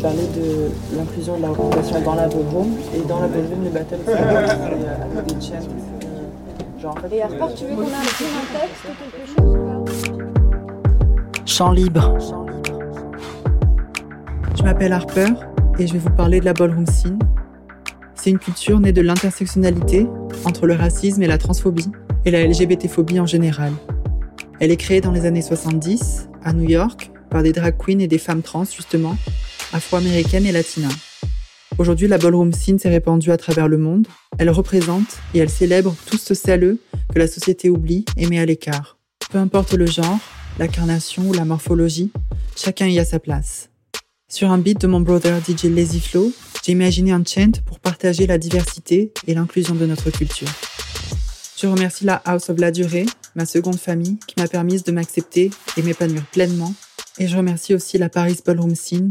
parler de l'inclusion de la représentation dans la ballroom. Et dans la ballroom, les battles, c'est avec des champs. Genre, en fait, Et Harper, tu veux qu'on imprime un texte ou quelque chose Chant libre. Je m'appelle Harper et je vais vous parler de la ballroom scene. C'est une culture née de l'intersectionnalité entre le racisme et la transphobie et la LGBT-phobie en général. Elle est créée dans les années 70 à New York par des drag queens et des femmes trans justement, afro-américaines et latinas. Aujourd'hui, la ballroom scene s'est répandue à travers le monde. Elle représente et elle célèbre tout ce celleux que la société oublie et met à l'écart. Peu importe le genre, l'incarnation ou la morphologie, chacun y a sa place. Sur un beat de mon brother DJ Lazy Flow, j'ai imaginé un chant pour partager la diversité et l'inclusion de notre culture. Je remercie la House of la Durée, ma seconde famille, qui m'a permis de m'accepter et m'épanouir pleinement. Et je remercie aussi la Paris Ballroom Scene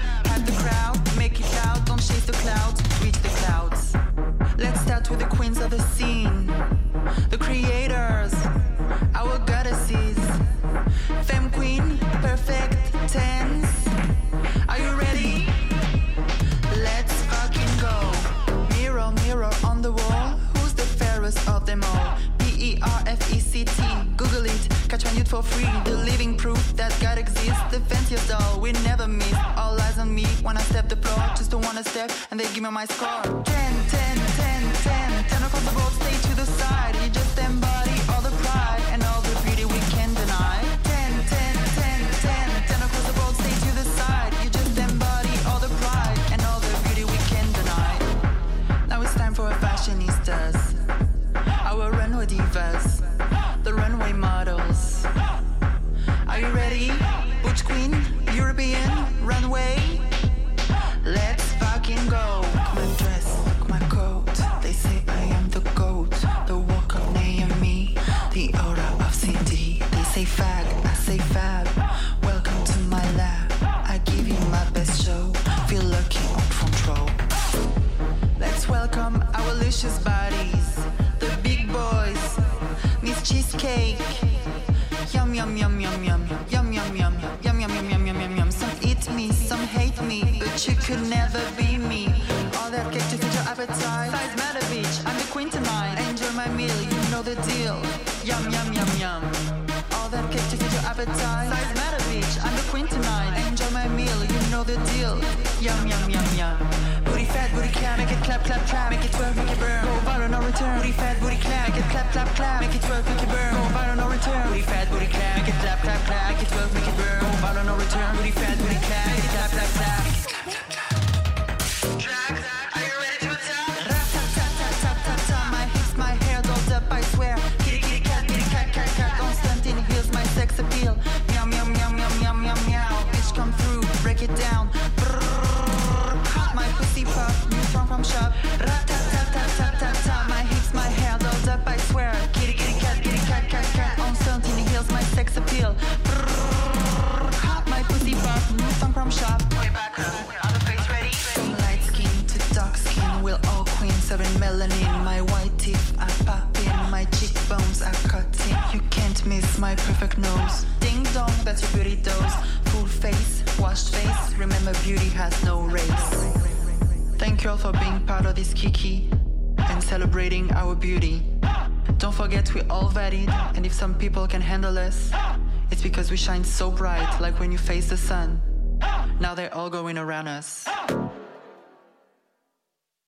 Let's start the queens of the scene, the creators, our goddesses. Femme queen, perfect tense. Are you ready? Let's fucking go. Mirror, mirror on the wall. Who's the fairest of them all? P E R F E C T. Catch my youth for free. The living proof that God exists. The fanciest doll we never miss. All eyes on me when I step the floor. Just don't wanna step and they give me my score. 10, 10, 10, 10. 10 across the board, stay to the side. You just embody all you ready? Butch Queen, European, runway. Let's fucking go. My dress, my coat. They say I am the goat, the walk of Naomi, the aura of CD. They say fag, I say fab. Welcome to my lab. I give you my best show. Feel lucky on control. Let's welcome our luscious bodies, the big boys, Miss Cheesecake. Yum yum yum yum yum yum yum yum yum yum yum yum yum yum yum. Some eat me, some hate me, but you could never be me. All that cake to fit your appetite. Size matter, bitch. I'm the queen tonight. Enjoy my meal, you know the deal. Yum yum yum yum. All that cake to fit your appetite. Size matter, bitch. I'm the queen tonight. Enjoy my meal, you know the deal. Yum yum yum yum. Booty fat, booty clap, make it clap, clap, clap, make it twerk, make it burn. Go viral, no return. Booty fat, booty clap, make it clap, clap, clap, make it twerk, make it burn it, tap, tap, tap. Serving melanin. My white teeth are popping, my cheekbones are cutting. You can't miss my perfect nose. Ding dong, that's your beauty dose. Full face, washed face. Remember, beauty has no race. Thank you all for being part of this kiki and celebrating our beauty. Don't forget we're all valid, and if some people can handle us, it's because we shine so bright, like when you face the sun. Now they're all going around us.